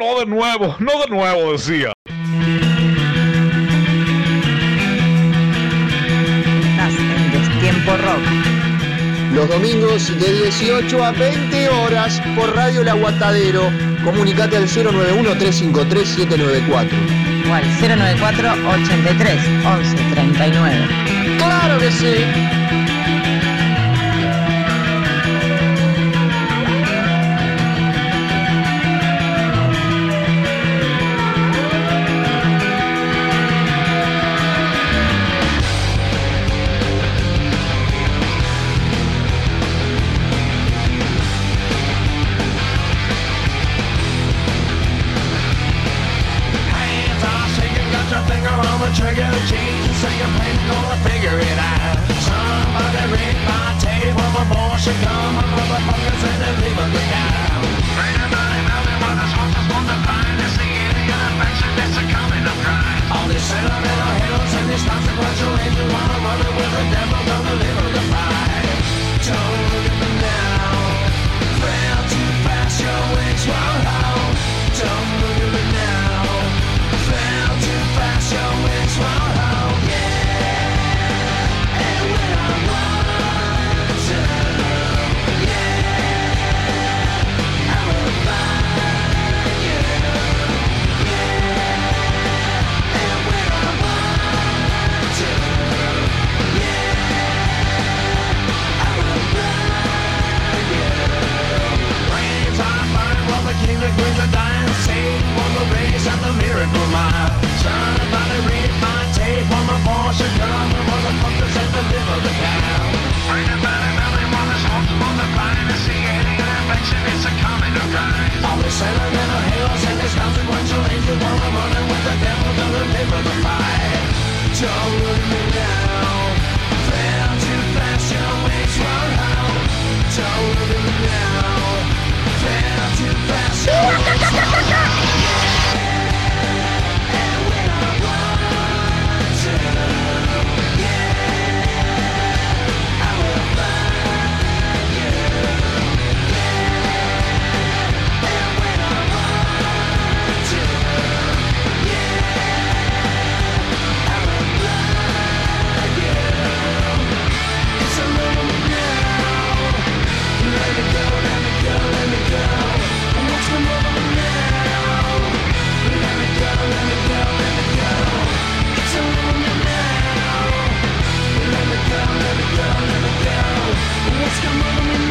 No de nuevo, no de nuevo, decía. Estás en Destiempo Rock. Los domingos de 18 a 20 horas por Radio El Aguatadero. Comunicate al 091-353-794. O al 094 83 11 39. ¡Claro que sí! should come on motherfuckers and then leave what to find the coming of. All and these consequential angels wanna run with the devil. the good, the dying, saved the race and the miracle mile. Somebody read my tape on my Porsche gun, while the pumpers at the liver the cow. About it, now blind a common crime. All this consequential angel while I'm running with the devil to deliver the fight. Don't look me now, fail too fast, your wings won't hold. Don't look me now. Yeah. Let's come on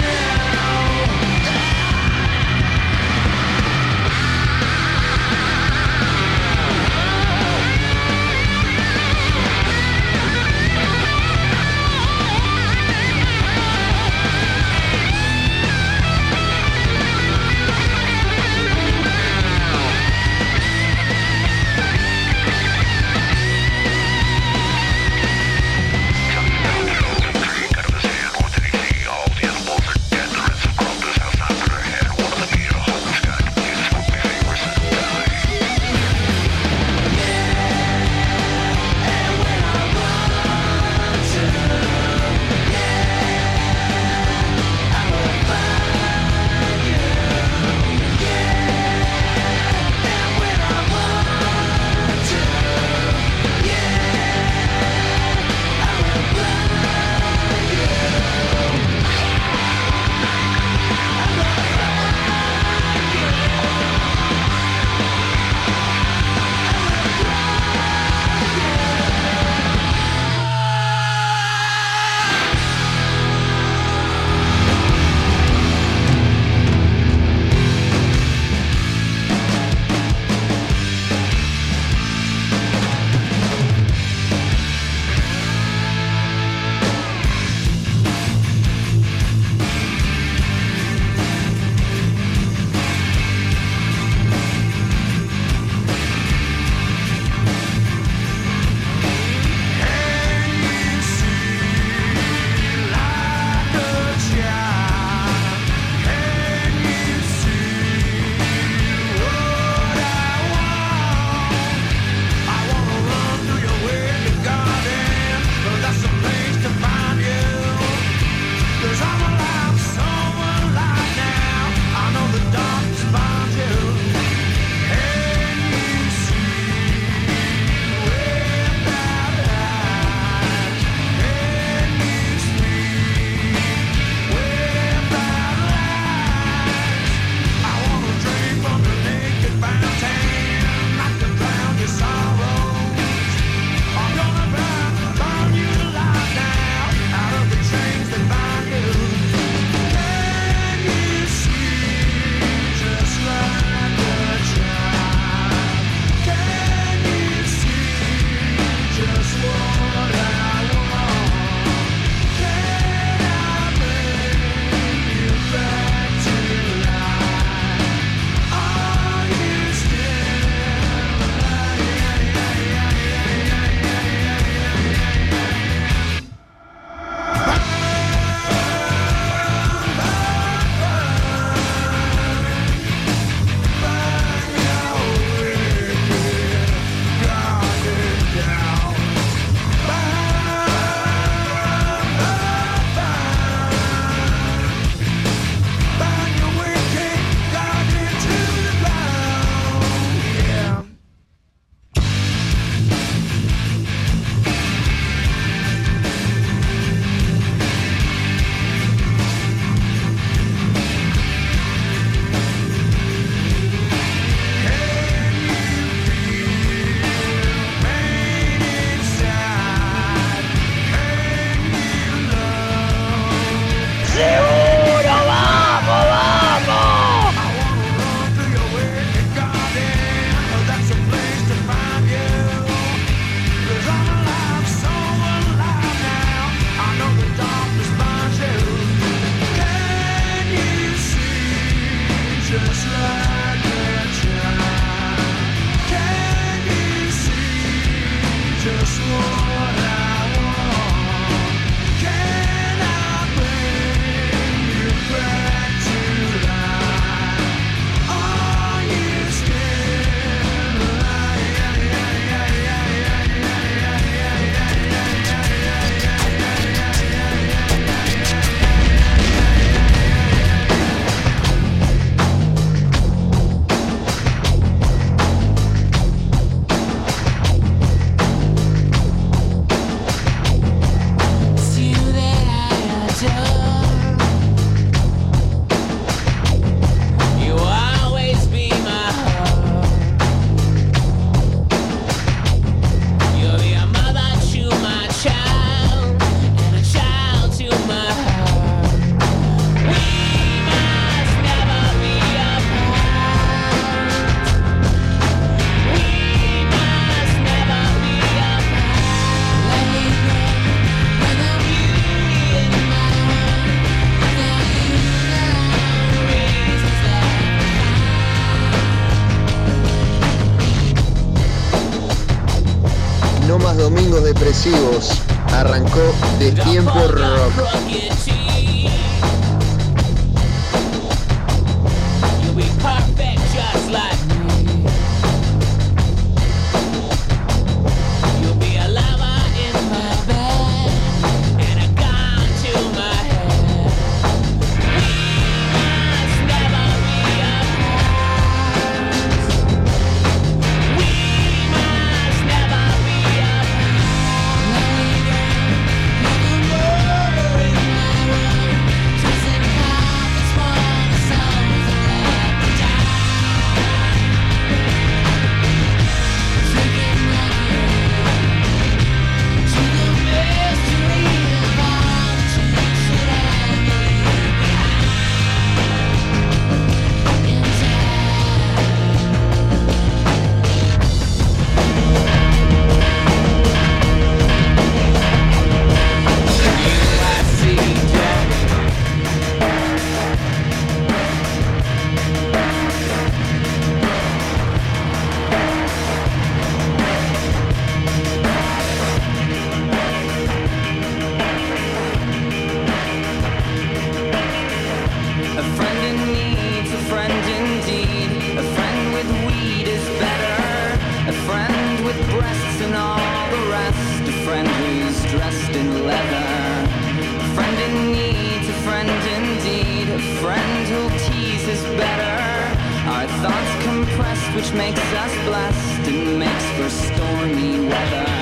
which makes us blessed and makes for stormy weather.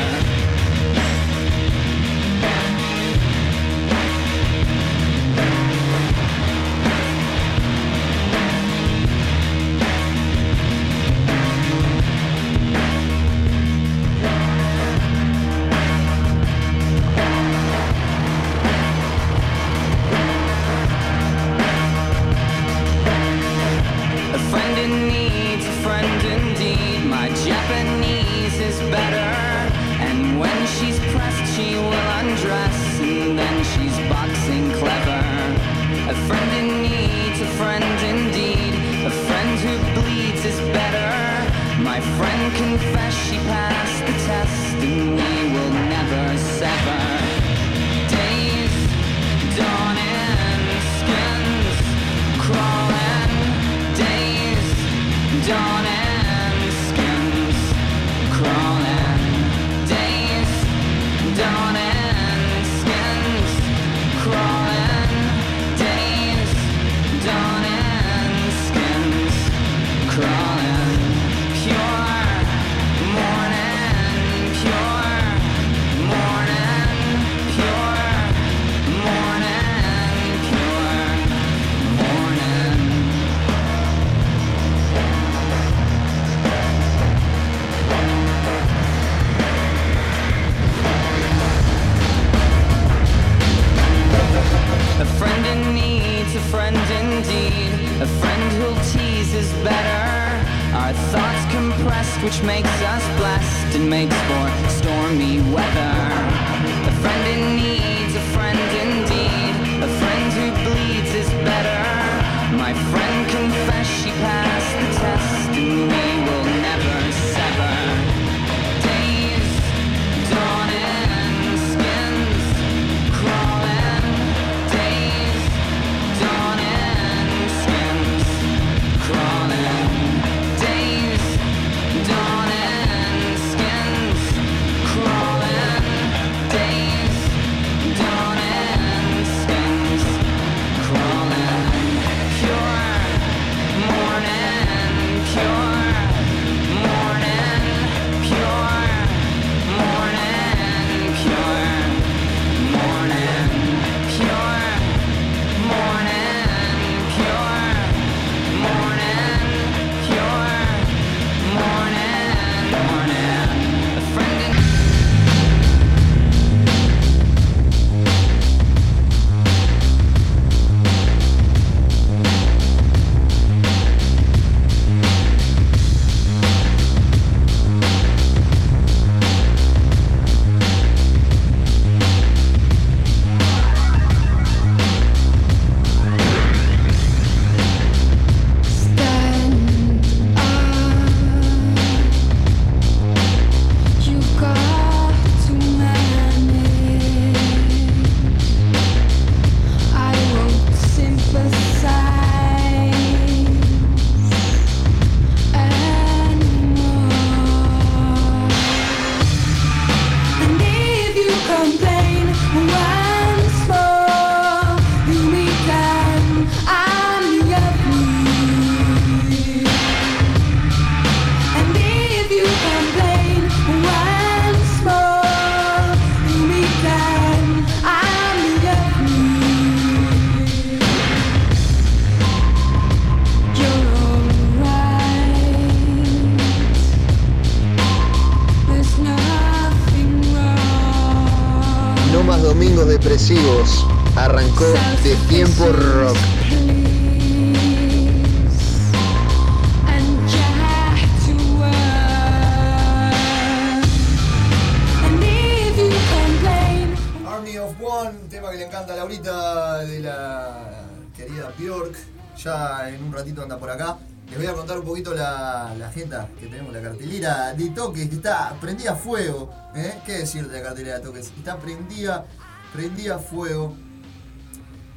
Está prendida a fuego. ¿eh? ¿Qué decir de la cartelera de toques? Está prendida, prendida fuego.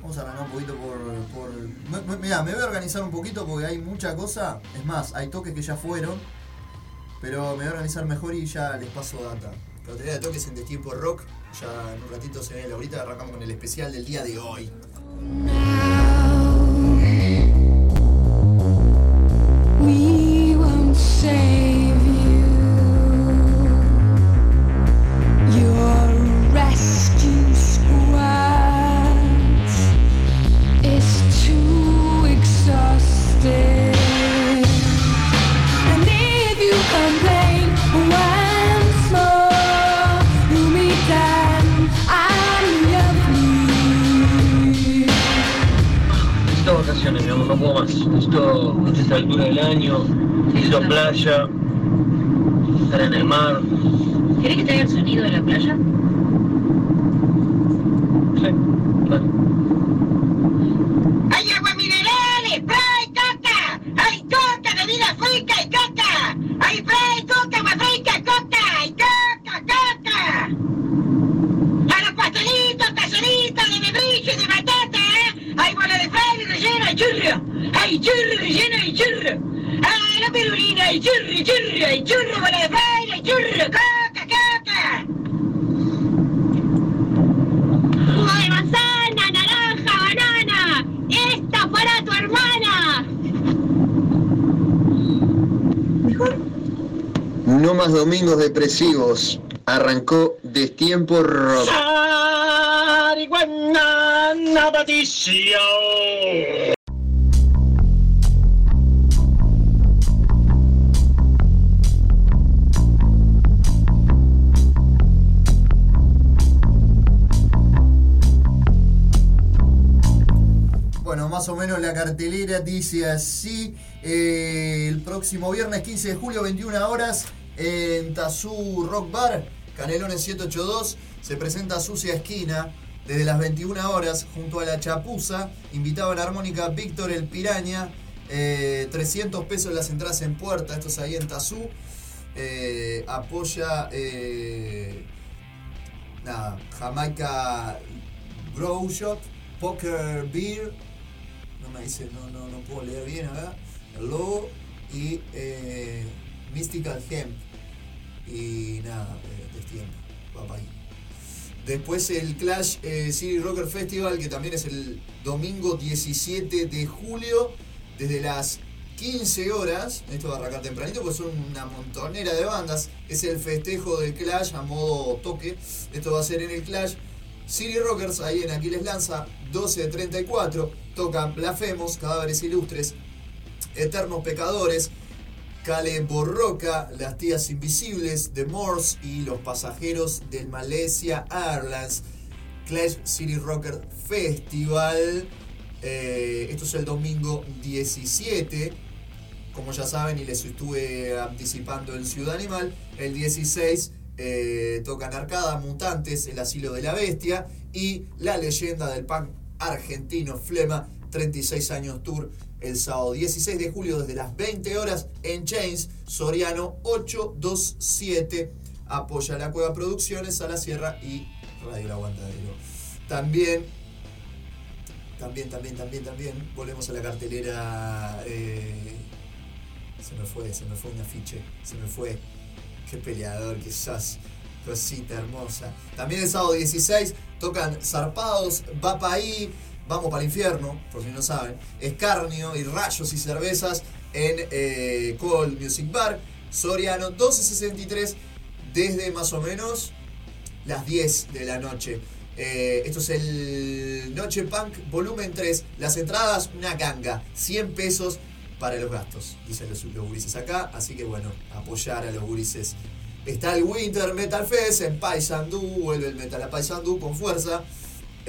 Vamos a arrancar un poquito por. por... me- voy a organizar un poquito porque hay mucha cosa. Es más, hay toques que ya fueron. Pero me voy a organizar mejor y ya les paso data. Cartelera de toques en Destiempo Rock. Ya en un ratito se viene ahorita. Arrancamos con el especial del día de hoy. Estar en el mar. ¿Querés que te haga el sonido de la playa? Sí, dale. ¡Hay agua mineral! ¡Spray, coca! ¡Hay coca, bebida fresca y coca! ¡Hay spray, coca, agua fresca, coca! ¡Y coca, coca! ¡A los pastelitos, talleritos de membrillo y de batata! ¿eh? ¡Hay bola de fray relleno y churro! ¡Hay churro relleno y churro! ¡Ah, la pirulina! ¡Hay churro, churro! ¡Hay churro, bola de fray, hay churro! ¡Coca, coca! ¡Jugo de manzana, naranja, banana! ¡Esta para tu hermana! No más domingos depresivos arrancó Destiempo Rock. Bueno, más o menos la cartelera dice así. eh, el próximo viernes 15 de julio, 21 horas, en Tazú Rock Bar, Canelones 782, se presenta Sucia Esquina. Desde las 21 horas, junto a la Chapuza, invitaba a la armónica Víctor El Piraña. eh, 300 pesos las entradas en puerta, esto es ahí en Tazú. Eh, apoya eh, Jamaica Grow Shot, Poker Beer, no me dice, no, no, no puedo leer bien acá, el logo y eh, Mystical Hemp y nada, eh, destiempo, va para ahí. Después el Clash eh, City Rocker Festival, que también es el domingo 17 de julio, desde las 15 horas. Esto va a arrancar tempranito porque son una montonera de bandas. Es el festejo del Clash a modo toque. Esto va a ser en el Clash. City Rockers, ahí en Aquiles Lanza, 12 de 34. Tocan Blasfemos, Cadáveres Ilustres, Eternos Pecadores, Cale Borroca, Las Tías Invisibles, The Morse y Los Pasajeros del Malaysia Airlines. Clash City Rocker Festival. Eh, esto es el domingo 17. Como ya saben y les estuve anticipando en Ciudad Animal, el 16 eh, tocan Arcada, Mutantes, El Asilo de la Bestia y La Leyenda del Punk Argentino Flema, 36 años tour el sábado 16 de julio desde las 20 horas en Chains, Soriano 827. Apoya la Cueva Producciones, a la Sierra y Radio El Aguantadero. También, también, también, también, también, volvemos a la cartelera. eh, se me fue, se me fue un afiche, se me fue. Qué peleador que sos, cosita hermosa. También el sábado 16 tocan Zarpados, Va pa' ahí, Vamos para el infierno, por si no saben. Escarnio y Rayos y Cervezas en eh, Cold Music Bar, Soriano 1263, desde más o menos las 10 de la noche. Eh, esto es el Noche Punk volumen 3. Las entradas, una ganga. 100 pesos para los gastos, dicen los, los gurises acá. Así que bueno, apoyar a los gurises Está el Winter Metal Fest en Paysandú, vuelve el Metal a Paysandú con fuerza.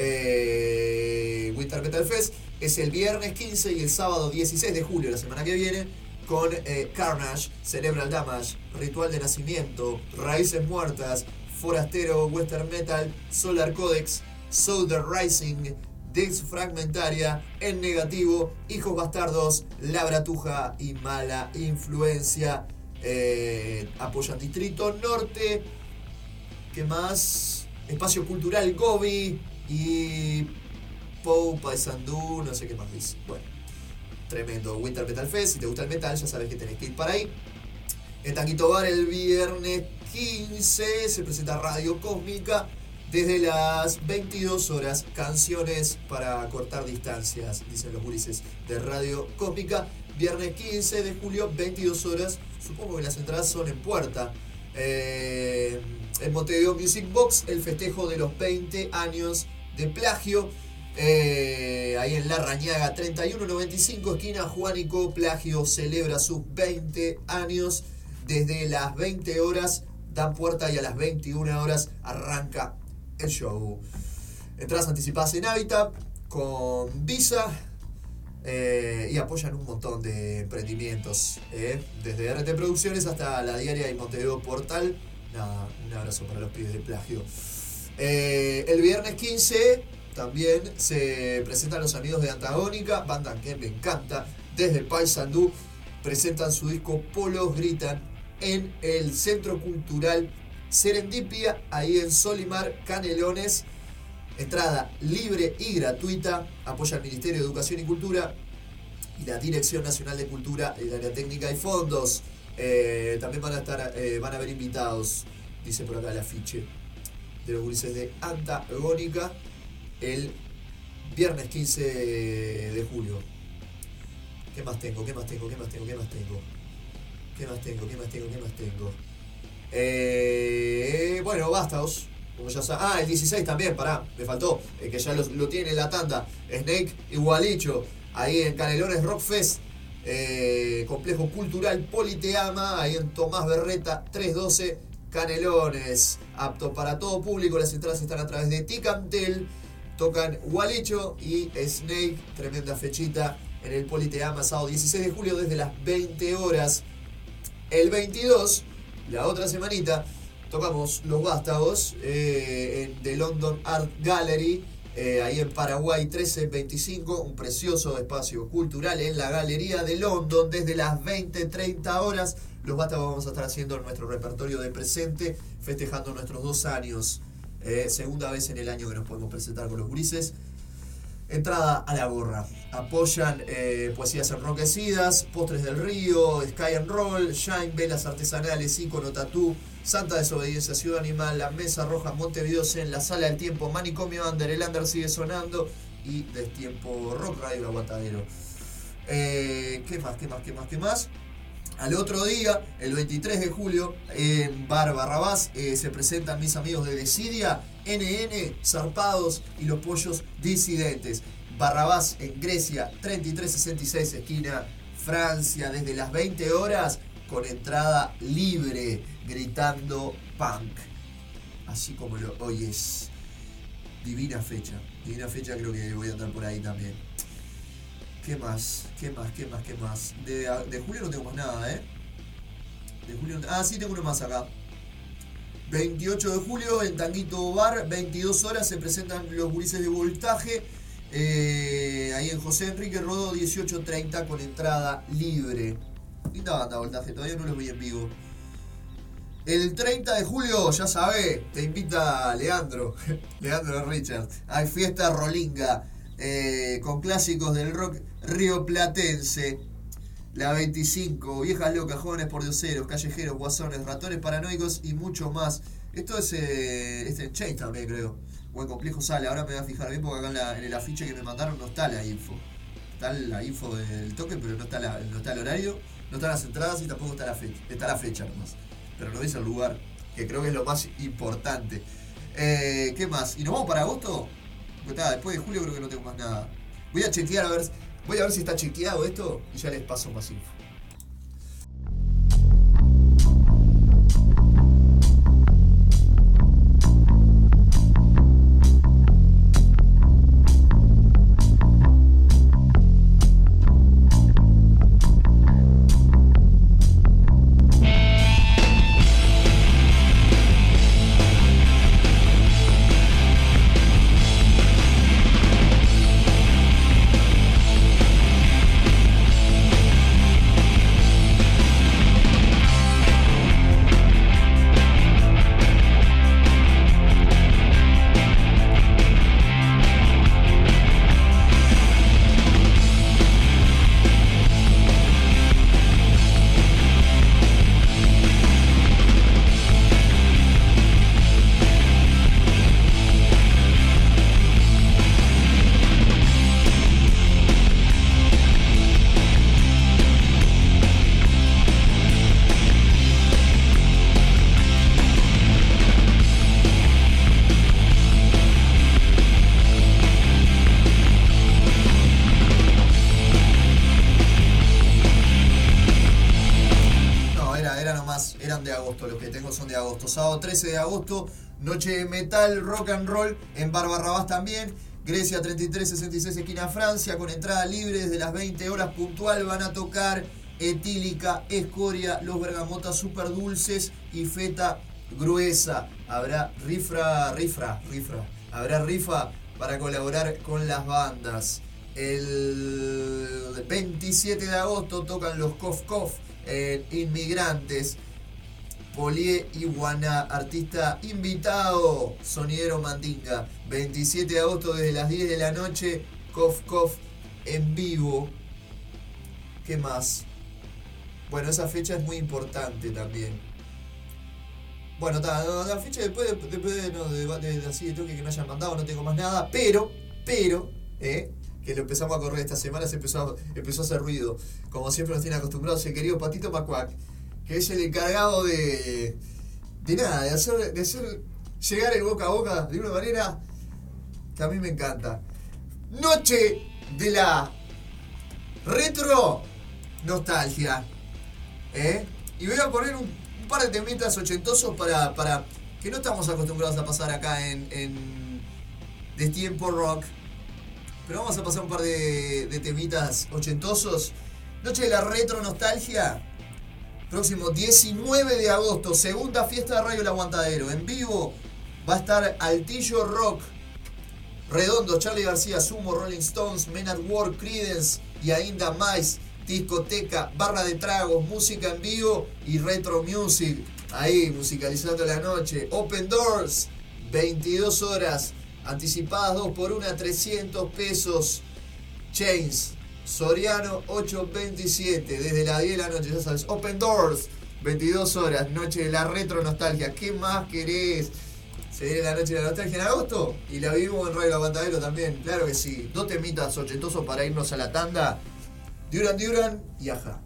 Eh, Winter Metal Fest es el viernes 15 y el sábado 16 de julio, la semana que viene, con eh, Carnage, Cerebral Damage, Ritual de Nacimiento, Raíces Muertas, Forastero Western Metal, Solar Codex, Southern Rising, Dex Fragmentaria, En Negativo, Hijos Bastardos, La Bratuja y Mala Influencia. Eh, apoyan Distrito Norte. ¿Qué más? Espacio Cultural Gobi y Pou Paysandú, no sé qué más dice. Bueno, tremendo Winter Metal Fest. Si te gusta el metal, ya sabes que tenés que ir para ahí. En Tanquito Bar el viernes 15 se presenta Radio Cósmica desde las 22 horas. Canciones para cortar distancias, dicen los gurises de Radio Cósmica. Viernes 15 de julio, 22 horas. Supongo que las entradas son en puerta. Eh, en Music Box, el festejo de los 20 años de plagio. Eh, ahí en La Rañaga 3195, esquina Juanico Plagio celebra sus 20 años. Desde las 20 horas dan puerta y a las 21 horas arranca el show. Entradas anticipadas en Habitat con Visa eh, y apoyan un montón de emprendimientos. eh, desde RT Producciones hasta la diaria y Montevideo Portal. Nada, un abrazo para los pibes de plagio. Eh, el viernes 15 también se presentan los amigos de Antagónica, banda que me encanta, desde Paysandú. Presentan su disco Polos Gritan en el Centro Cultural Serendipia, ahí en Solimar, Canelones. Entrada libre y gratuita. Apoya el Ministerio de Educación y Cultura y la Dirección Nacional de Cultura, el área técnica y fondos. Eh, también van a estar, eh, van a haber invitados, dice por acá el afiche de los gurises de Antagónica el viernes 15 de julio. ¿Qué más tengo? ¿Qué más tengo? ¿Qué más tengo? ¿Qué más tengo? ¿Qué más tengo? ¿Qué más tengo? ¿Qué más tengo? Eh, bueno, Bastaos. Como ya sa- ah, el 16 también, pará, me faltó. Que ya lo, lo tiene en la tanda. Snake y Gualicho. Ahí en Canelones Rock Fest. eh, complejo cultural Politeama. Ahí en Tomás Berreta 312. Canelones. Apto para todo público. Las entradas están a través de Ticantel. Tocan Gualicho y Snake. Tremenda fechita en el Politeama. Sábado 16 de julio desde las 20 horas. El 22, la otra semanita, tocamos Los Vástagos eh, The London Art Gallery, eh, ahí en Paraguay 1325, un precioso espacio cultural en la Galería de London desde las 20-30 horas. Los Vástagos vamos a estar haciendo nuestro repertorio de presente, festejando nuestros dos años. eh, segunda vez en el año que nos podemos presentar con los grises. Entrada a la gorra. Apoyan eh, poesías enroquecidas, Postres del Río, Sky and Roll, Shine, Velas Artesanales, Icono Tatú, Santa Desobediencia, Ciudad Animal, La Mesa Roja, Montevideo en La Sala del Tiempo, Manicomio Under, El Under sigue sonando y Destiempo Rock Radio Aguatadero. Eh, ¿Qué más? ¿Qué más? ¿Qué más? ¿Qué más? Al otro día, el 23 de julio, en Bar Barrabás, eh, se presentan mis amigos de Decidia, NN, Zarpados y los Pollos Disidentes. Barrabás en Grecia, 3366, esquina Francia, desde las 20 horas, con entrada libre, gritando punk. Así como lo oyes. Divina fecha. Divina fecha, creo que voy a andar por ahí también. ¿Qué más? ¿Qué más? ¿Qué más? ¿Qué más? De, de julio no tengo más nada, ¿eh? De julio no- Ah, sí, tengo uno más acá. 28 de julio en Tanguito Bar, 22 horas se presentan los gurises de voltaje. eh, ahí en José Enrique Rodó 18.30 con entrada libre. Linda banda voltaje, todavía no los vi en vivo. El 30 de julio, ya sabe, te invita Leandro, Leandro Richard. Hay fiesta rolinga eh, con clásicos del rock rioplatense. La 25, viejas locas, jóvenes por dioseros, callejeros, guasones, ratones paranoicos y mucho más. Esto es, eh, es en Chain también, creo. O en Complejo Sale. Ahora me voy a fijar bien porque acá en, el afiche que me mandaron no está la info. Está la info del toque, pero no está, la- no está el horario, no están las entradas y tampoco está la fecha. Está la fecha nomás. Pero no dice el lugar, que creo que es lo más importante. Eh, ¿Qué más? ¿Y nos vamos para agosto? Después de julio creo que no tengo más nada. Voy a chequear a ver, voy a ver si está chequeado esto y ya les paso más info. 13 de agosto, noche de metal, rock and roll en Barbarrabás también. Grecia 3366 esquina Francia con entrada libre desde las 20 horas puntual van a tocar etílica, escoria, los bergamotas super dulces y feta gruesa. Habrá rifra, rifra, rifra. Habrá rifa para colaborar con las bandas. El 27 de agosto tocan los Kof Kof en Inmigrantes. Polié Iguana, artista invitado, sonidero Mandinga. 27 de agosto desde las 10 de la noche, Kof Kof en vivo. ¿Qué más? Bueno, esa fecha es muy importante también. Bueno, la fecha después, de- después de, no, de así de toque que no hayan mandado, no tengo más nada, pero, pero, eh, que lo empezamos a correr esta semana, se empezó a, empezó a hacer ruido. Como siempre nos tiene acostumbrados el querido Patito Macuac, que es el encargado de, de nada, de hacer, de hacer llegar el boca a boca de una manera que a mí me encanta. Noche de la retro nostalgia. ¿eh? Y voy a poner un, par de temitas ochentosos para, para que no estamos acostumbrados a pasar acá en, en De Tiempo Rock. Pero vamos a pasar un par de, de temitas ochentosos. Noche de la retro nostalgia. Próximo 19 de agosto, segunda fiesta de Radio El Aguantadero. En vivo va a estar Altillo Rock, Redondo, Charlie García, Sumo, Rolling Stones, Men at Work, Creedence y ainda más. Discoteca, barra de tragos, música en vivo y retro music. Ahí, musicalizando la noche. Open Doors, 22 horas. Anticipadas 2 por 1 300 pesos. Chains, Soriano 827. Desde las 10 de la noche, ya sabes. Open Doors, 22 horas. Noche de la retro nostalgia. ¿Qué más querés? Se viene la noche de la nostalgia en agosto y la vivimos en Radio Aguantadero también, claro que sí. Dos temitas ochentosos para irnos a la tanda. Duran Duran y Aja.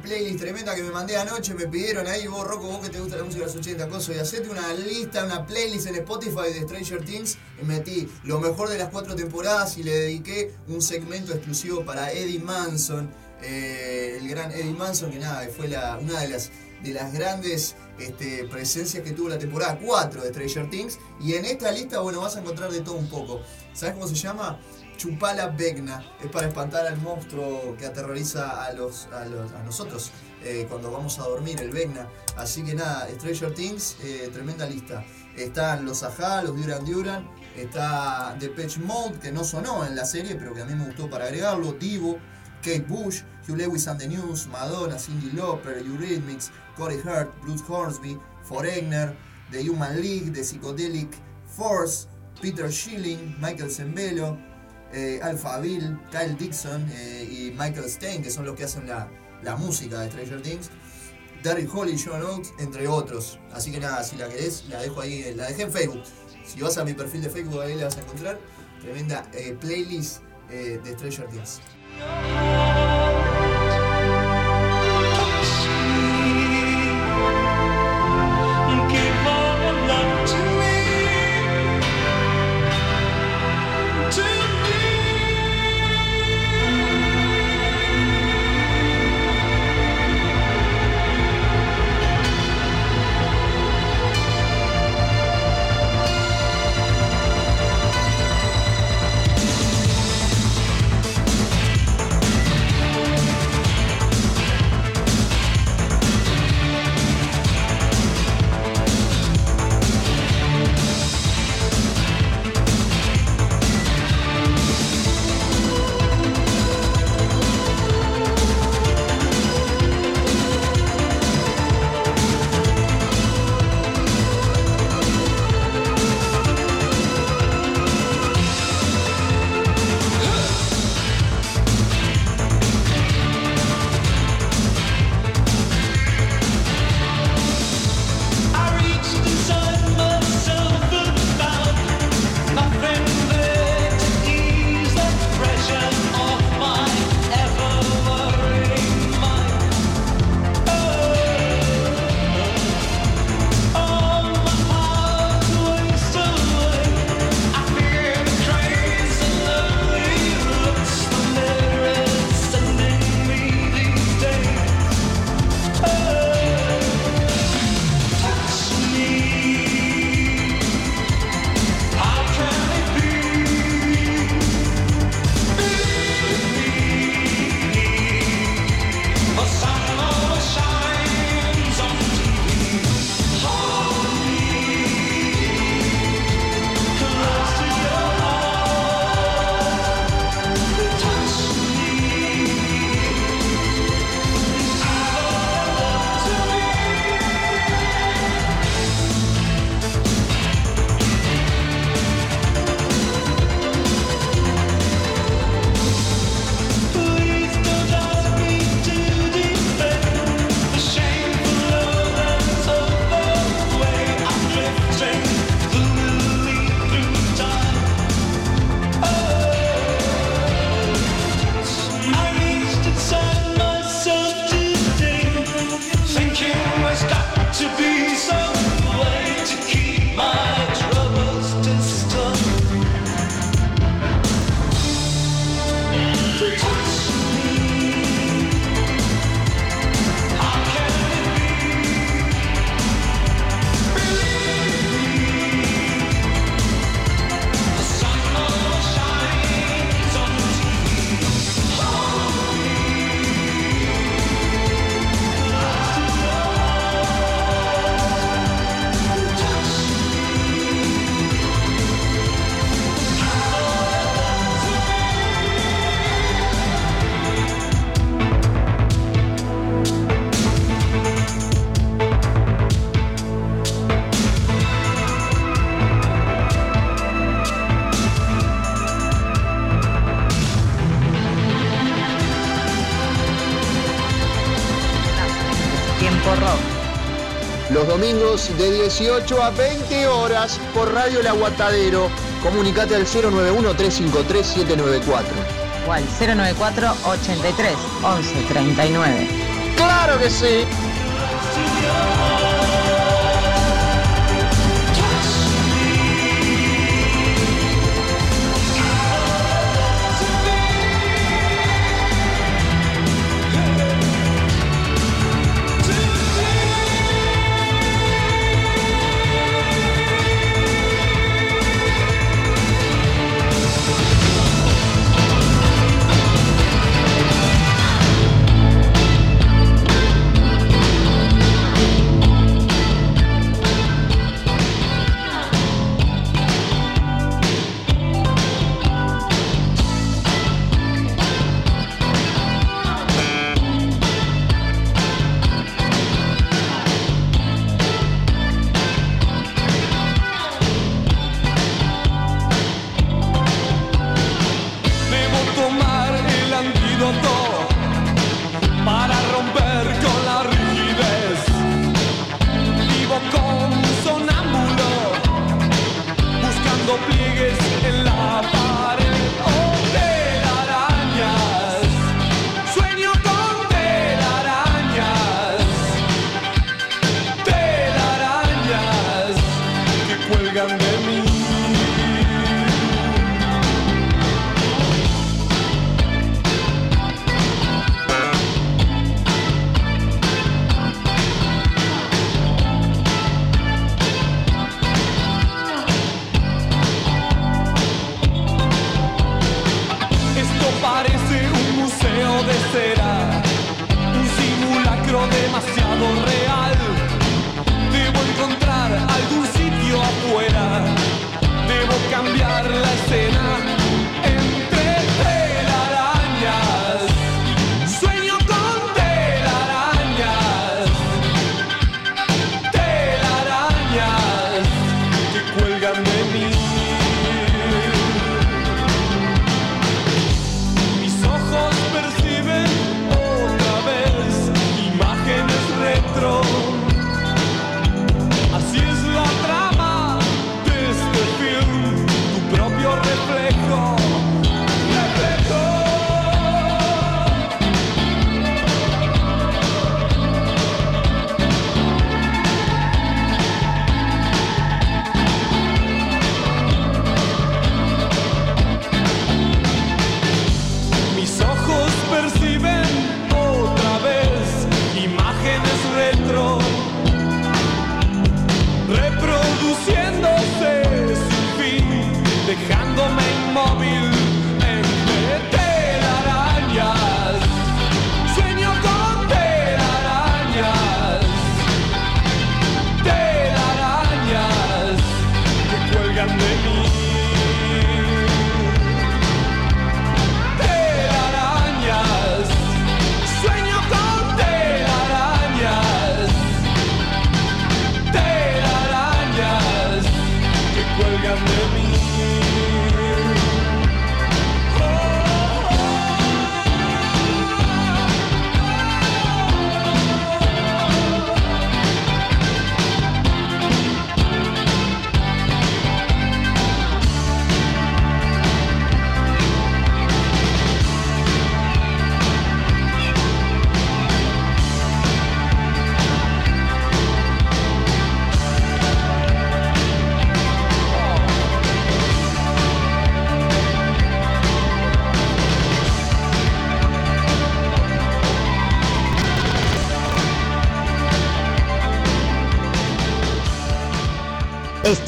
Playlist tremenda que me mandé anoche, me pidieron ahí, vos Rocco, vos que te gusta la música de los 80, coso, y hacete una lista, una playlist en Spotify de Stranger Things, metí lo mejor de las cuatro temporadas y le dediqué un segmento exclusivo para Eddie Manson, eh, el gran Eddie Manson, que nada, fue la, una de las de las grandes este, presencias que tuvo la temporada 4 de Stranger Things. Y en esta lista, bueno, vas a encontrar de todo un poco. ¿Sabes cómo se llama? Chupala Vegna. Es para espantar al monstruo que aterroriza a, los, a, los- a nosotros eh, cuando vamos a dormir, el Vegna. Así que nada, Stranger Things, eh, tremenda lista. Están los Aja, los Duran Duran. Está Depeche Mode, que no sonó en la serie, pero que a mí me gustó para agregarlo. Divo, Kate Bush, Hugh Lewis and the News, Madonna, Cindy Lauper, Eurythmics, Corey Hurt, Bruce Hornsby, Foreigner, The Human League, The Psychedelic Force, Peter Schilling, Michael Zembello, eh, Bill, Kyle Dixon eh, y Michael Stein, que son los que hacen la, la música de Stranger Things. Terry Holly, John Oates, entre otros. Así que nada, si la querés, la dejo ahí, la dejé en Facebook. Si vas a mi perfil de Facebook, ahí la vas a encontrar. Tremenda eh, playlist eh, de Stranger Things. Domingos de 18 a 20 horas por Radio El Aguatadero. Comunicate al 091-353-794. O al 094 83 11 39. ¡Claro que sí!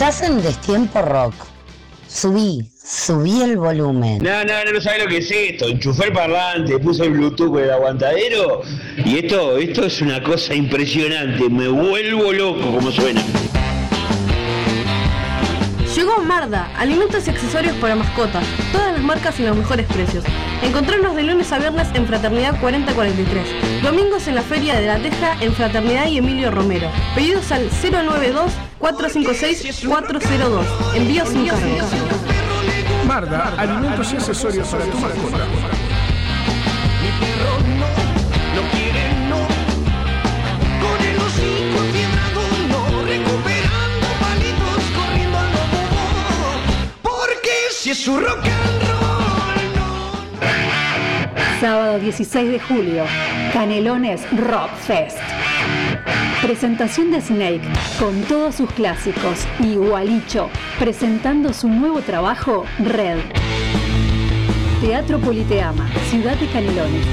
Estás en Destiempo Rock. Subí, subí el volumen. No, no, no, no sabes lo que es esto. Enchufé el parlante, puse el Bluetooth con el aguantadero y esto, esto es una cosa impresionante. Me vuelvo loco como suena. Llegó Marda, alimentos y accesorios para mascotas, todas las marcas y los mejores precios. Encontrarnos de lunes a viernes en Fraternidad 4043, domingos en la Feria de la Teja en Fraternidad y Emilio Romero. Pedidos al 092 456 402. Envío sin cargo. Marda, alimentos y accesorios para tu mascota. No quiere no Con el hocico enfiebrado no Recuperando palitos corriendo al lobo Porque Si es su rock and Sábado 16 de julio, Canelones Rock Fest. Presentación de Snake con todos sus clásicos y Gualicho presentando su nuevo trabajo Red. Teatro Politeama, Ciudad de Canelones.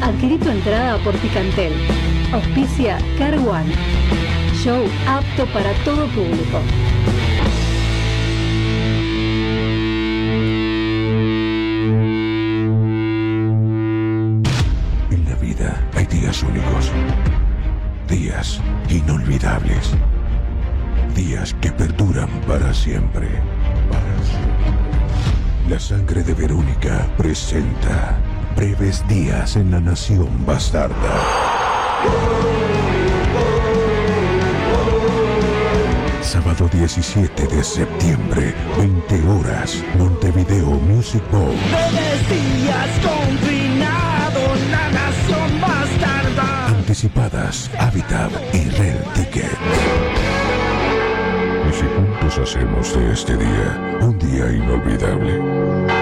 Adquirí tu entrada por Picantel. Auspicia Car One. Show apto para todo público. Inolvidables, días que perduran para siempre. Para siempre. La sangre de Verónica presenta breves días en la nación bastarda. Sábado 17 de septiembre, 20 horas, Montevideo Music Bowl. Breves días confinados, la nación. Anticipadas, Habitat y Rel Ticket. Y si juntos hacemos de este día un día inolvidable.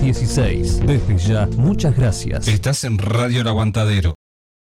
716. Desde ya, muchas gracias. Estás en Radio El Aguantadero.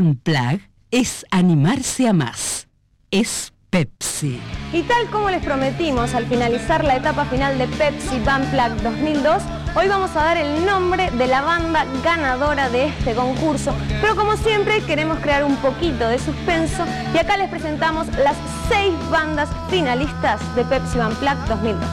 Plug es animarse a más. Es Pepsi. Y tal como les prometimos al finalizar la etapa final de Pepsi Van Plug 2002, hoy vamos a dar el nombre de la banda ganadora de este concurso. Pero como siempre queremos crear un poquito de suspenso y acá les presentamos las seis bandas finalistas de Pepsi Van Plug 2002.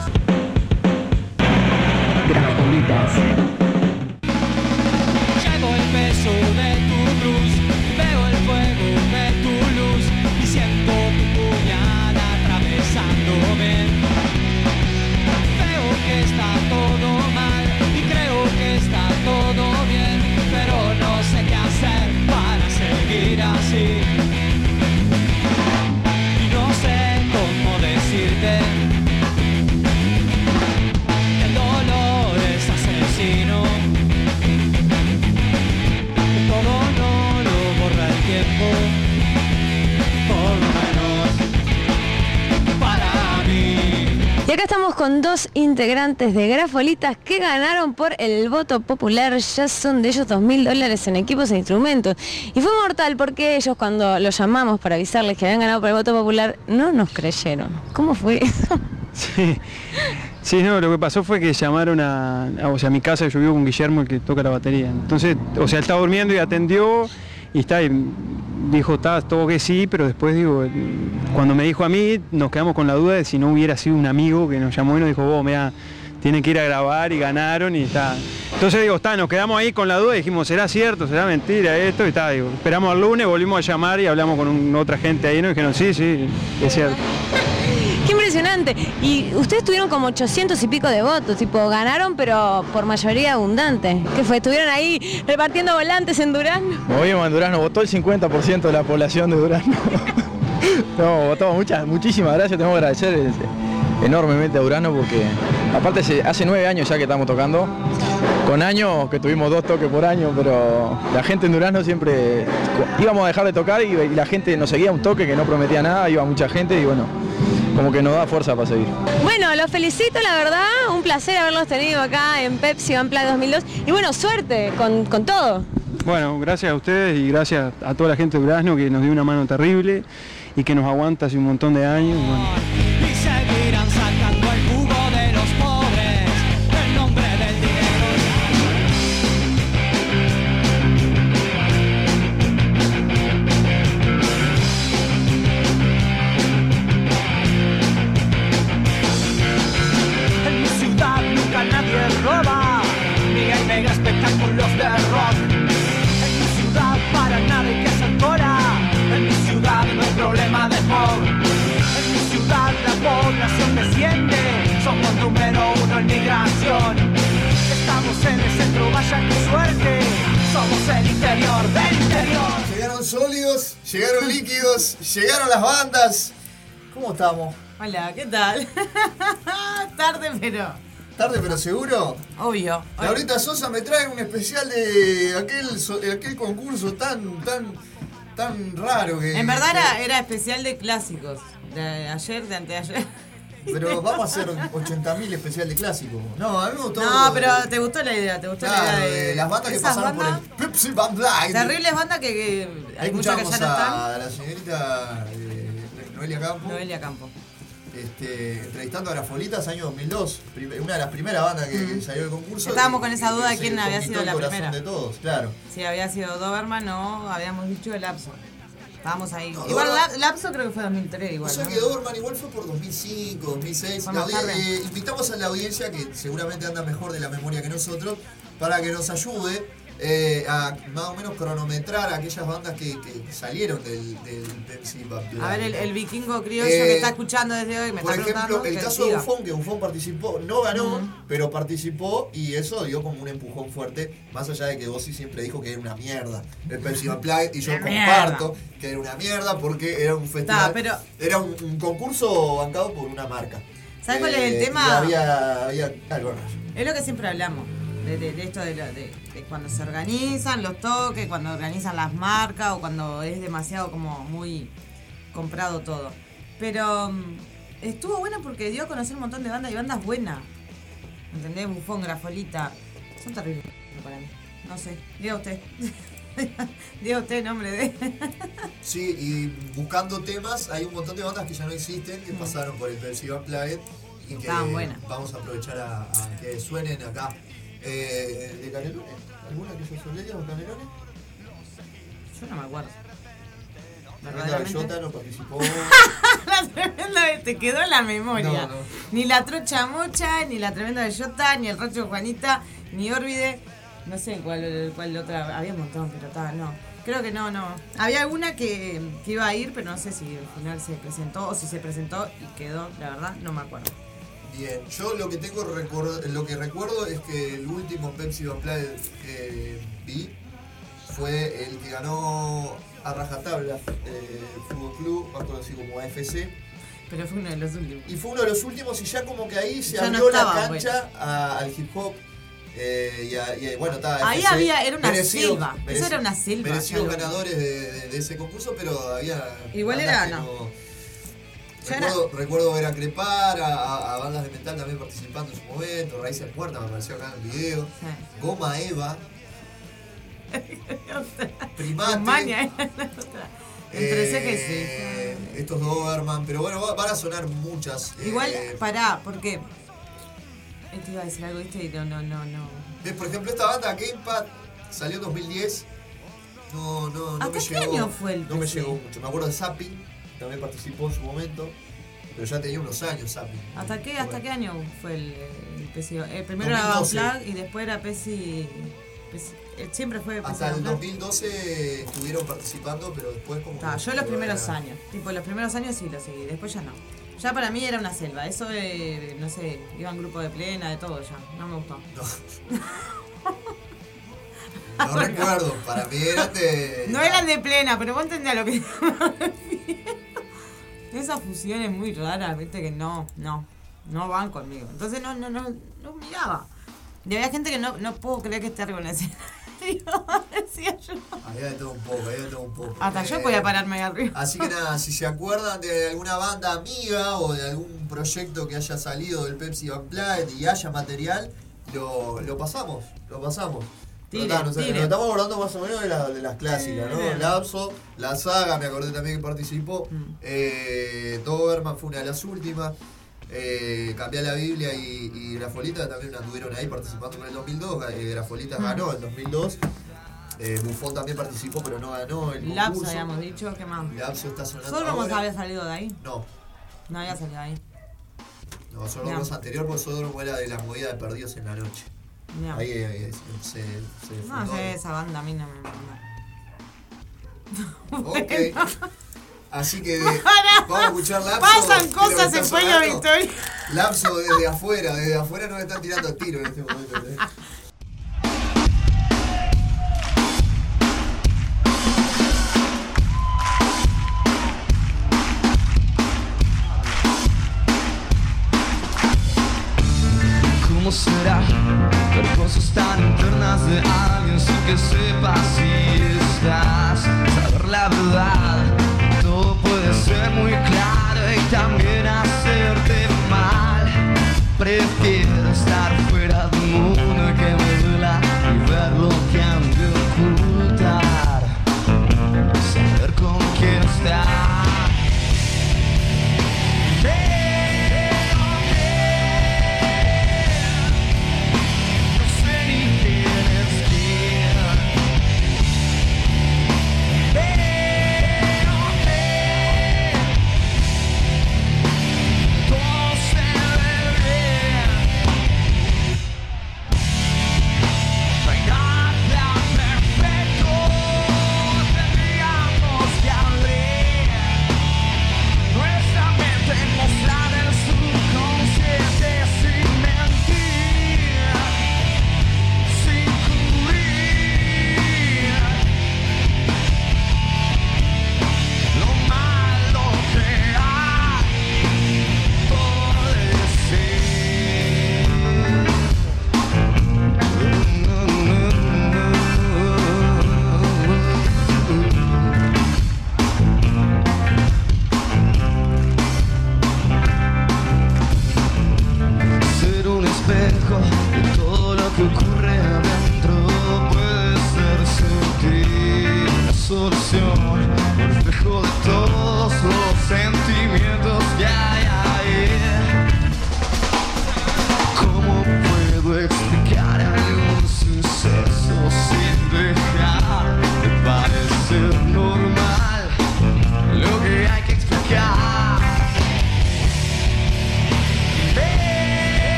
Integrantes de Grafolitas que ganaron por el voto popular. Ya son de ellos dos mil dólares en equipos e instrumentos. Y fue mortal porque ellos cuando los llamamos para avisarles que habían ganado por el voto popular no nos creyeron. ¿Cómo fue eso? Sí. Sí, no, lo que pasó fue que llamaron a, a- o sea, a mi casa, yo vivo con Guillermo, el que toca la batería. Entonces, o sea, él estaba durmiendo y atendió y está, y dijo, está, todo que sí, pero después digo, cuando me dijo a mí, nos quedamos con la duda de si no hubiera sido un amigo que nos llamó y nos dijo, vos, mira, tienen que ir a grabar y ganaron y está. Entonces digo, está, nos quedamos ahí con la duda y dijimos, ¿será cierto? ¿Será mentira esto? Y está, digo, esperamos al lunes, volvimos a llamar y hablamos con otra gente ahí, ¿no? Y dijeron, sí, sí, es cierto. ¡Qué impresionante! Y ustedes tuvieron como 800 y pico de votos, tipo, ganaron pero por mayoría abundante. ¿Qué fue? ¿Estuvieron ahí repartiendo volantes en Durazno? Movimos en Durazno, votó el 50% de la población de Durazno. no, votó muchas, muchísimas gracias, tengo que agradecer eh, enormemente a Durazno porque aparte hace nueve años ya que estamos tocando, con años que tuvimos dos toques por año, pero la gente en Durazno siempre íbamos a dejar de tocar y la gente nos seguía un toque que no prometía nada, iba mucha gente y bueno, como que nos da fuerza para seguir. Bueno, los felicito, la verdad. Un placer haberlos tenido acá en Pepsi Van Plug 2002. Y bueno, suerte con, con todo. Bueno, gracias a ustedes y gracias a toda la gente de Durazno que nos dio una mano terrible y que nos aguanta hace un montón de años. bueno. Las bandas. ¿Cómo estamos? Hola, ¿qué tal? Tarde, pero. ¿Tarde pero seguro? Obvio. Laurita Sosa me trae un especial de aquel, aquel concurso tan, tan, tan raro que... En verdad era, era especial de clásicos. De ayer, de anteayer. Pero vamos a hacer 80.000 especial de clásicos. No, a mí me gustó. No, pero te gustó la idea, te gustó Claro, la idea de de. las bandas que pasaron bandas, por el Pepsi Band Live. Terribles bandas que, que hay muchas que ya escuchamos no están. a la señorita eh, Noelia Campo. Noelia Campo. Este, entrevistando a Grafolitas año 2002, prim- una de las primeras bandas que salió del concurso. Estábamos y- con esa duda de quién había sido la primera. de todos, claro. Si había sido Doberman o habíamos dicho el Lapso. Estábamos ahí. No, igual La- Lapso creo que fue 2003 igual. o sea ¿no? que Doberman igual fue por 2005, 2006. Fue La eh, invitamos a la audiencia que seguramente anda mejor de la memoria que nosotros para que nos ayude eh, a más o menos cronometrar aquellas bandas que, que salieron del, del Pepsi. A ver, el, el vikingo criollo Eh, que está escuchando desde hoy me Por está ejemplo, el caso de. Buffon, que Buffon participó, no ganó, pero participó y eso dio como un empujón fuerte, más allá de que Bossi siempre dijo que era una mierda el Pepsi Plug, y yo comparto que era una mierda porque era un festival, pero- era un, un concurso bancado por una marca. ¿Sabes cuál es el Eh, tema? había, había algo. Es lo que siempre hablamos. De, de- de esto de, cuando se organizan los toques, cuando organizan las marcas o cuando es demasiado como muy comprado todo. Pero mm, estuvo buena porque dio a conocer un montón de bandas y bandas buenas. ¿Entendés? Bufón, Grafolita. Son terribles para mí. No sé. Diga usted. Diga usted nombre de. Sí, y buscando temas, hay un montón de bandas que ya no existen, que pasaron por el Pepsi Unplugged y que buenas. vamos a aprovechar a, a que suenen acá. Eh, ¿De Canelones? ¿Alguna que yo solé los Canelones? Yo no me acuerdo. Tremenda Verdaderamente. Bellota no participó. la tremenda te quedó en la memoria. No, no. Ni la trocha mocha, ni la tremenda bellota, ni el racho Juanita, ni Órbide. No sé cuál, cuál otra. Había un montón, pero estaba, no. Creo que no, no. Había alguna que, que iba a ir, pero no sé si al final se presentó o si se presentó y quedó, la verdad, no me acuerdo. Bien, yo lo que tengo recuerdo, lo que recuerdo es que el último Pepsi Unplugged que vi fue el que ganó a rajatabla eh, el Fútbol Club, más conocido como AFC. Pero fue uno de los últimos. Y fue uno de los últimos y ya como que ahí se Ya no abrió la cancha a- al hip hop. eh, y, a- y, bueno, Ahí había- era una merecidos- selva, eso era una selva, Merecidos ganadores de, de- de ese concurso, pero había. Igual era, no. Recuerdo, recuerdo ver a Crepar, a, bandas de metal también participando en su momento, Raíces Muertas me apareció acá en el video, Goma Eva, Primate, eh, ceja. estos Doberman, pero bueno, va- van a sonar muchas. Igual, eh, pará, porque. Este iba a decir algo, ¿viste? Y no, no, no, no. Ves, Por ejemplo, esta banda Gamepad salió en 2010. No, no, no ¿Hasta me qué llegó. año fue el No me llegó mucho. Me acuerdo de Zapping, también participó en su momento. Pero ya tenía unos años Zapping. ¿Hasta qué, hasta qué año fue el, el? El primero 2012. era Unplugged y después era. PSI eh, siempre fue Hasta el Unplugged. 2012 estuvieron participando, pero después como... Que yo los primeros la- años. Tipo, los primeros años sí los seguí, después ya no. Ya para mí era una selva. Eso, eh, no sé, iban grupo de plena, de todo ya. No me gustó. No recuerdo, para mí eran de... No eran de plena, pero vos entendés lo que refiero. Esas fusiones muy raras, viste que no, no, no van conmigo. Entonces no, no, no, no miraba. Y había gente que no, no puedo creer que esté arriba en el escenario, decía yo. De todo un poco, de todo un poco. Hasta yo Eh, podía pararme ahí arriba. Así que nada, si se acuerdan de alguna banda amiga o de algún proyecto que haya salido del Pepsi Unplugged y haya material, lo, lo pasamos, lo pasamos. Pero Tire, ta, no sé, tire. nos estamos acordando más o menos de, la- de las clásicas, ¿no? Lapso, la saga, me acordé también que participó. Mm. Eh, Doberman fue una de las últimas. Eh, Cambiar la Biblia y, y Grafolita también anduvieron ahí participando en el 2002. Eh, Grafolita Mm. ganó en 2002. Eh, Buffon también participó, pero no ganó el Laps concurso. habíamos dicho, ¿qué más? Lapso está sonando ¿Sodromos ahora. había salido de ahí? No, No había salido de ahí. no, Ya. anterior porque Sodromo era de la movida de Perdidos en la Noche. Ya. Ahí eh, se, se, No fundó. sé, esa banda a mí no me. no. Ok. Así que Pará. vamos a escuchar Lapso. Pasan cosas en Pueblo. Victoria. Lapso desde afuera, desde afuera nos están tirando tiro en este momento. ¿eh? ¿Cómo será cosas tan internas de alguien sin que sepa si estás? Saber la verdad,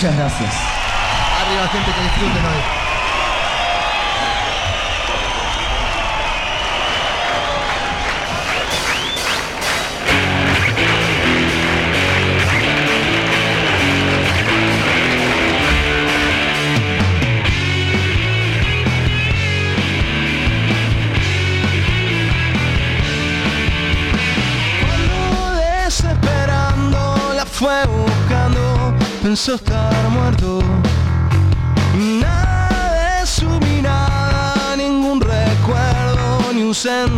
Muchas gracias. Arriba, gente, que disfruten hoy. Pensó estar muerto. Nada de su mirada, ningún recuerdo, ni un sentimiento.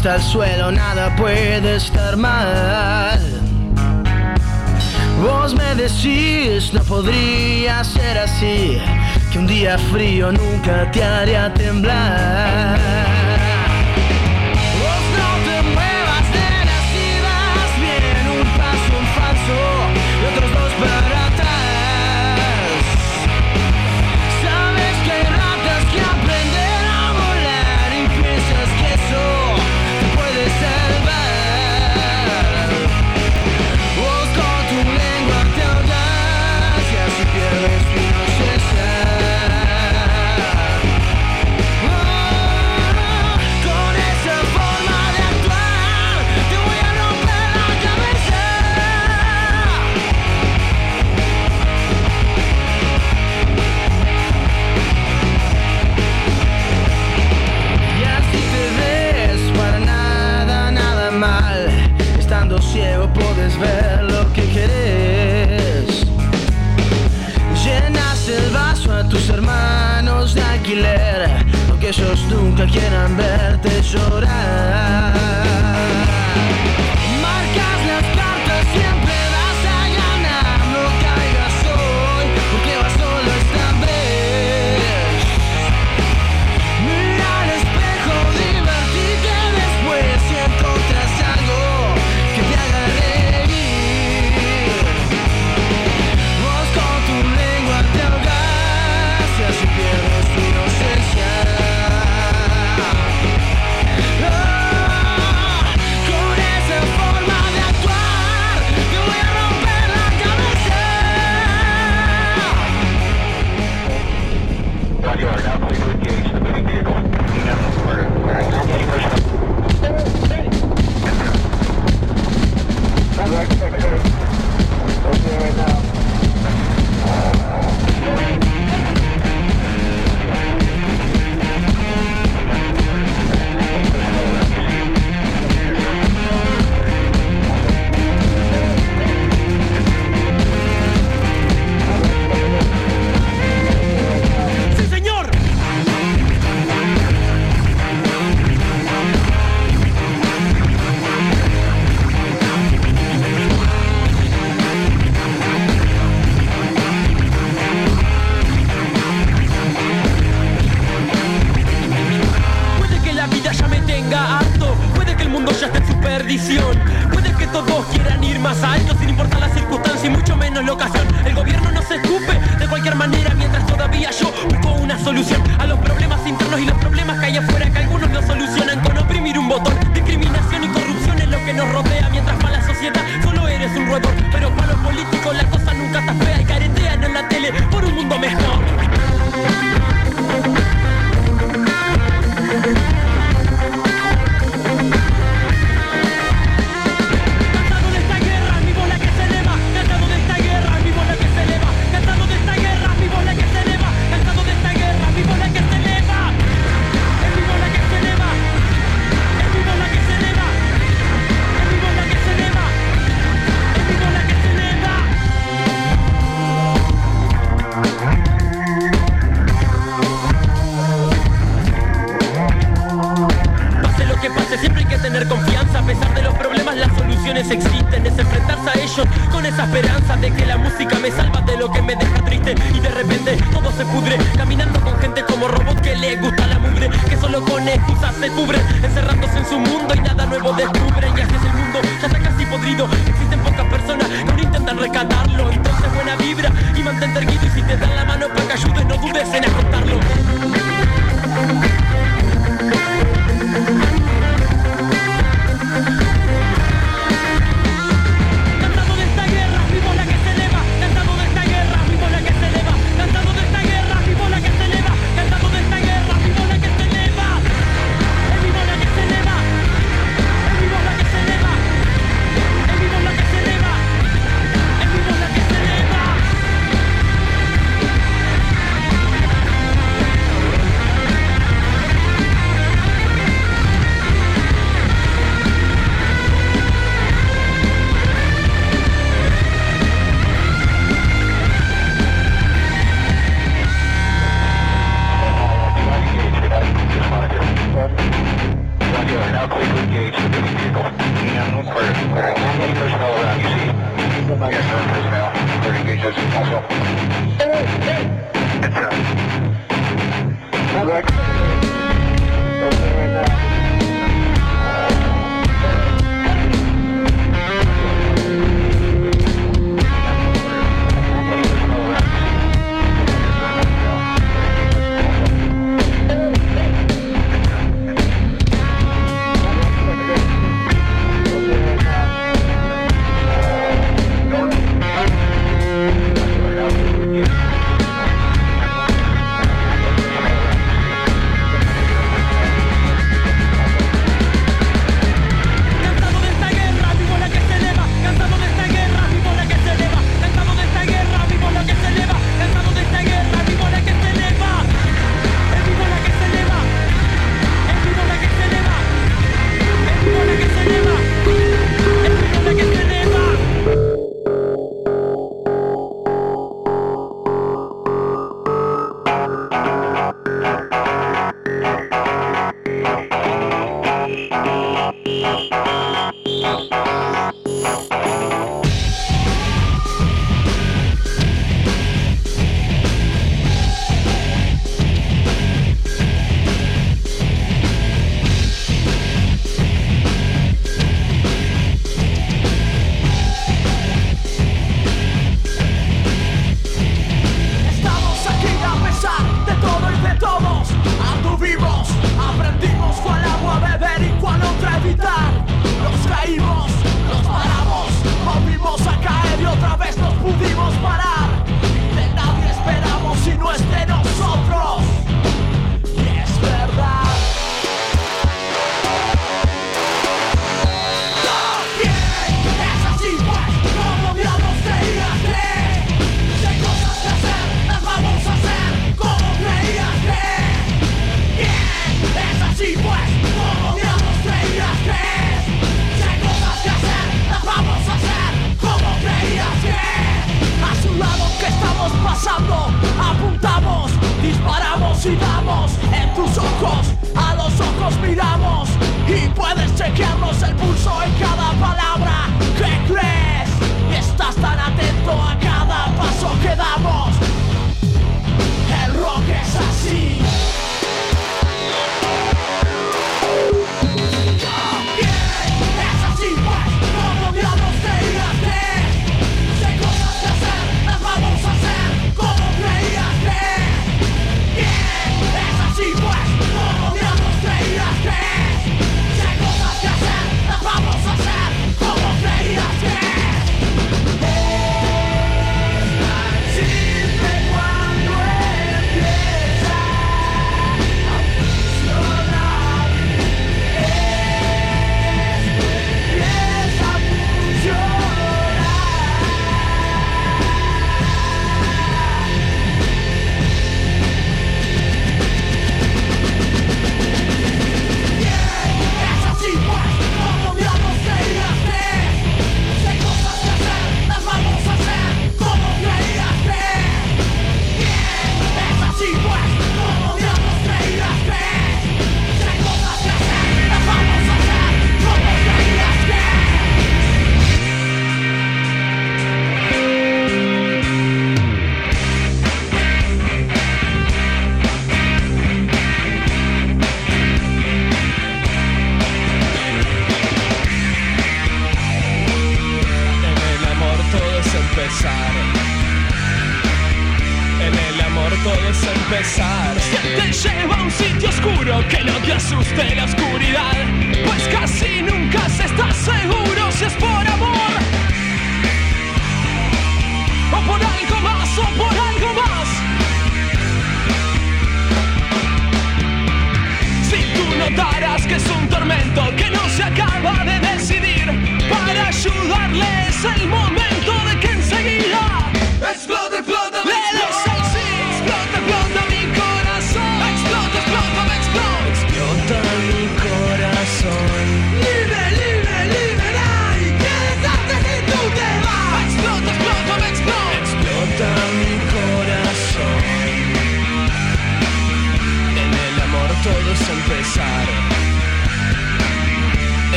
vista el suelo, nada puede estar mal. Vos me decís, no podría ser así, que un día frío nunca te haría temblar. ellos nunca quieran verte llorar.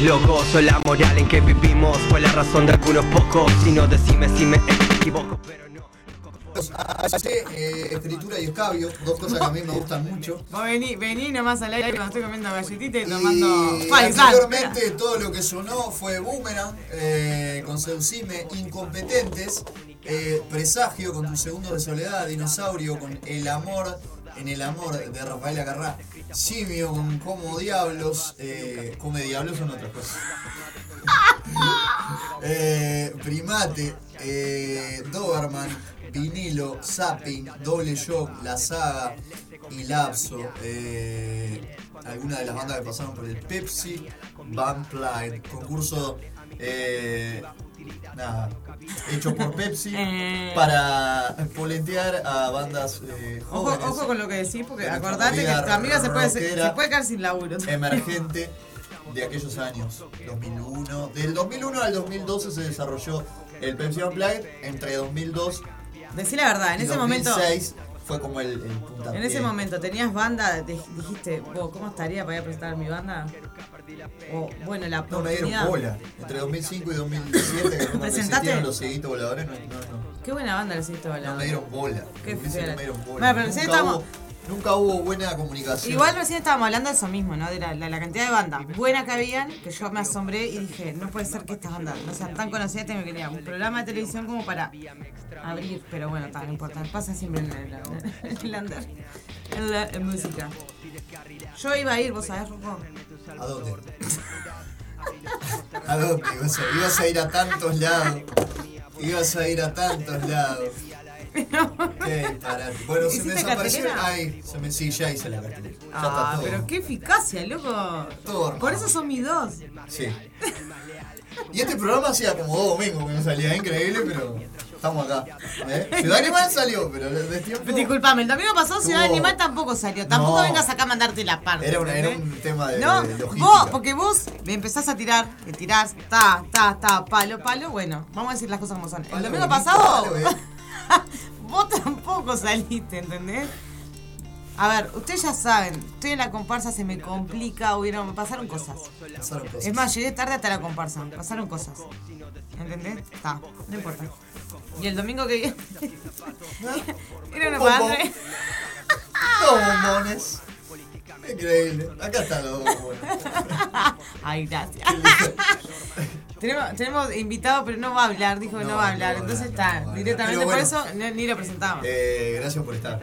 Todos locos, o la moral en que vivimos fue la razón de algunos pocos. Si no decime si me equivoco, pero no. Hace eh, escritura y escabio, dos cosas que a mí me gustan mucho. Vos vení, vení nomás al aire cuando estoy comiendo galletitas y tomando Y anteriormente todo lo que sonó fue Boomerang, eh, con Seducime, Incompetentes, eh, Presagio con Tu Segundo de Soledad, Dinosaurio con El Amor, en El Amor de Rafael Acarrá, Simio Como Diablos, eh, Come Diablos son otras cosas. Eh, primate, eh, Doberman, Vinilo, Zapping, Doble Shock, La Saga y Lapso. Eh, algunas de las bandas que pasaron por el Pepsi Pride, concurso eh, nada, hecho por Pepsi Eh. para polentear a bandas eh, jóvenes. ojo con lo que decís, porque acordate que tu amiga se puede, se, puede quedar sin laburo. emergente de aquellos años, 2001. Del 2001 al 2012 se desarrolló el Pepsi Unplugged, entre 2002 Decí la verdad, en y ese momento. 2006 fue como el, el puntapié. En ese momento, ¿tenías banda? Te- dijiste, ¿cómo estaría para ir a presentar mi banda? O, bueno, la No me dieron bola. Entre 2005 y 2007, que cuando los cieguitos voladores, no, no, no. Qué buena banda le hiciste No volar. me dieron bola. Qué no me dieron bola. Bueno, pero recién nunca, estábamos- hubo, nunca hubo buena comunicación. Igual recién estábamos hablando de eso mismo, ¿no? De la, la- la cantidad de bandas buenas que habían, que yo me asombré y dije, no puede ser que estas bandas no sean tan conocidas, tengo que un programa de televisión como para abrir, pero bueno, está, no importa, pasa siempre en la, en la- en música. Yo iba a ir, vos sabés, Rocco. ¿A dónde? ¿A dónde? Ibas a, ibas a ir a tantos lados. Ibas a ir a tantos lados. Bueno, se me ¿Hiciste desapareció. cartelera? Ay, se me, sí, ya hice la cartelera. Ya está Ah, todo. pero qué eficacia, loco. Todo Por eso son mis dos. Sí. Y este programa hacía como dos domingos que no salía increíble, pero estamos acá. ¿eh? Ciudad Animal salió, pero de tiempo. Disculpame, el domingo pasado Ciudad Tuvo- Animal tampoco salió. Tampoco No. vengas acá a mandarte la parte. Era, una- era ¿entendés? un tema de, No, de logística. vos, porque vos me empezás a tirar, me tirás, ta, ta, ta, palo, palo, bueno, vamos a decir las cosas como son. El Palo domingo bonito, pasado, palo, eh. vos tampoco saliste, ¿entendés? A ver, ustedes ya saben, estoy en la comparsa, se me complica, hubieron, pasaron cosas. Pasaron cosas. Es más, llegué tarde hasta la comparsa, pasaron cosas. ¿Entendés? Está, no importa. Y el domingo que viene. Era una madre. Dos bombones. Increíble. Acá están los bombones. Ay, gracias. tenemos, tenemos invitado, pero no va a hablar, dijo que no, va a hablar. Entonces está, directamente bueno. por eso ni, ni lo presentamos. Eh, gracias por estar.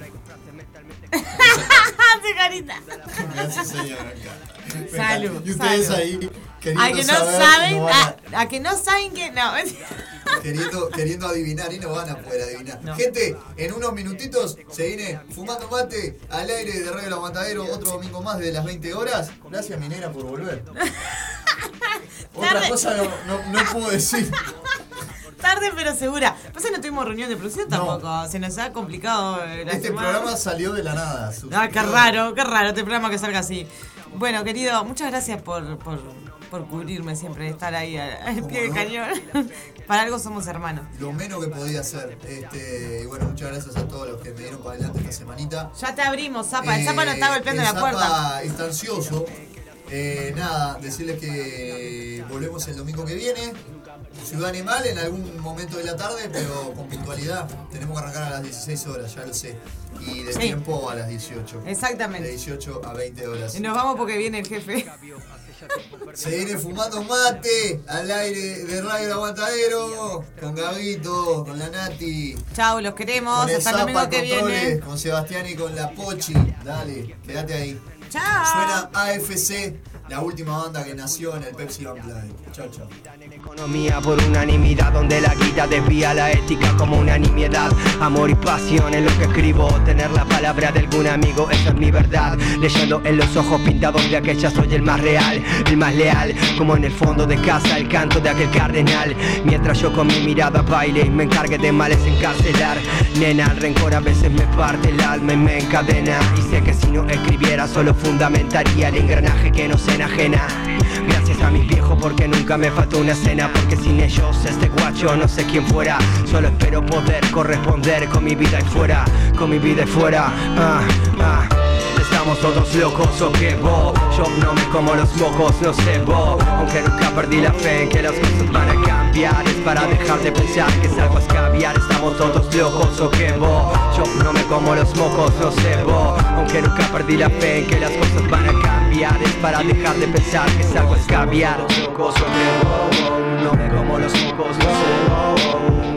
Gracias, señora. Salud. Y ustedes salud. ahí queriendo A que no saber, saben, no a- a, a que no saben que no. queriendo, queriendo adivinar y no van a poder adivinar. Gente, en unos minutitos se viene fumando mate al aire de Radio El Aguantadero otro domingo más de las 20 horas. Gracias, Minera, por volver. Otra cosa no, no, no puedo decir. Tarde pero segura. Pasa que no tuvimos reunión de producción tampoco. Se nos ha complicado eh, la Este semana. programa salió de la nada. Ah, qué raro, qué raro este programa que salga así. Bueno, querido, muchas gracias por, por, por cubrirme siempre, estar ahí al, pie del cañón. Para algo somos hermanos. Lo menos que podía hacer. Este, y bueno, muchas gracias a todos los que me dieron para adelante esta semanita. Ya te abrimos, Zapa. El Zapa no Eh, está golpeando el la puerta. Zapa está ansioso. Eh, nada, decirles que volvemos el domingo que viene. Ciudad Animal en algún momento de la tarde, pero con puntualidad. Tenemos que arrancar a las 16 horas, ya lo sé. Y de Sí. tiempo a las 18. Exactamente. De 18 a 20 horas. Y nos vamos porque viene el jefe. Se viene fumando mate al aire de Radio Aguantadero. Con Gabito, con la Nati. Chau, los queremos. Con el Hasta el domingo Zapa que Controles, viene. Con Sebastián y con la Pochi. Dale, quédate ahí. Chao. Suena AFC, la última banda que nació en el Pepsi Unplugged. Chao, chao. Economía por unanimidad donde la guita desvía la ética como una nimiedad. Amor y pasión en lo que escribo Tener la palabra de algún amigo, esa es mi verdad. Leyendo en los ojos pintados de aquella soy el más real El más leal, como en el fondo de casa el canto de aquel cardenal. Mientras yo con mi mirada baile y me encargue de males encarcelar. Nena, el rencor a veces me parte el alma y me encadena. Y sé que si no escribiera solo fundamentaría el engranaje que nos enajena Gracias a mis viejos porque nunca me faltó una cena Porque sin ellos este guacho no sé quién fuera. Solo espero poder corresponder con mi vida y fuera Con mi vida y fuera. Ah, ah. Estamos todos locos o qué vos. Yo no me como los mocos, no sé vos. Aunque nunca perdí la fe en que las cosas van a cambiar Es para dejar de pensar que es algo escabiar. Estamos todos locos o qué vos. Yo no me como los mocos, no sé vos. Aunque nunca perdí la fe en que las cosas van a cambiar Es para dejar de pensar que es algo escabiar. Locos o qué vos. No me como los mocos, no sé vos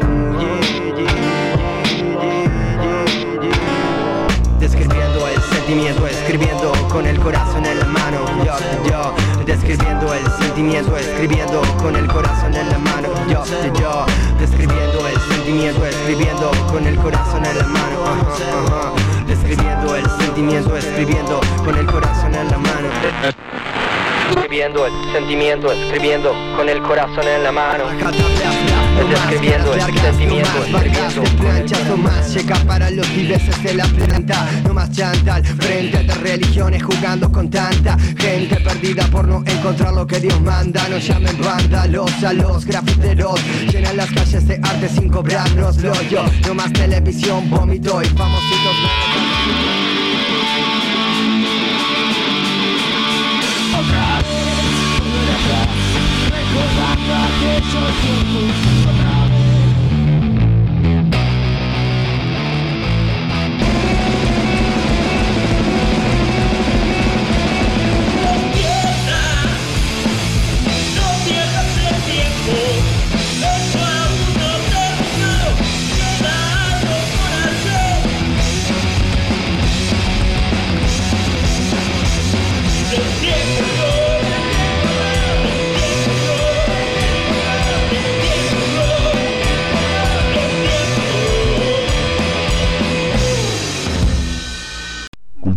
sentimiento, escribiendo con el corazón en la mano. Yo, yo, describiendo el sentimiento, escribiendo con el corazón en la mano. Yo, yo, describiendo el sentimiento, escribiendo con el corazón en la mano. Ajá, ajá. Describiendo el sentimiento, escribiendo con el corazón en la mano. Escribiendo el sentimiento, escribiendo con el corazón en la mano. Describiendo el sentimiento, escribiendo planchas o más Llega para los viveses de la planta. No más chantal, frente de religiones jugando con tanta Gente perdida por no encontrar lo que Dios manda. No llamen vándalos a los grafiteros. Llenan las calles de arte sin cobrárnoslo Yo, no más televisión, vómito y famositos Chyba your wieczór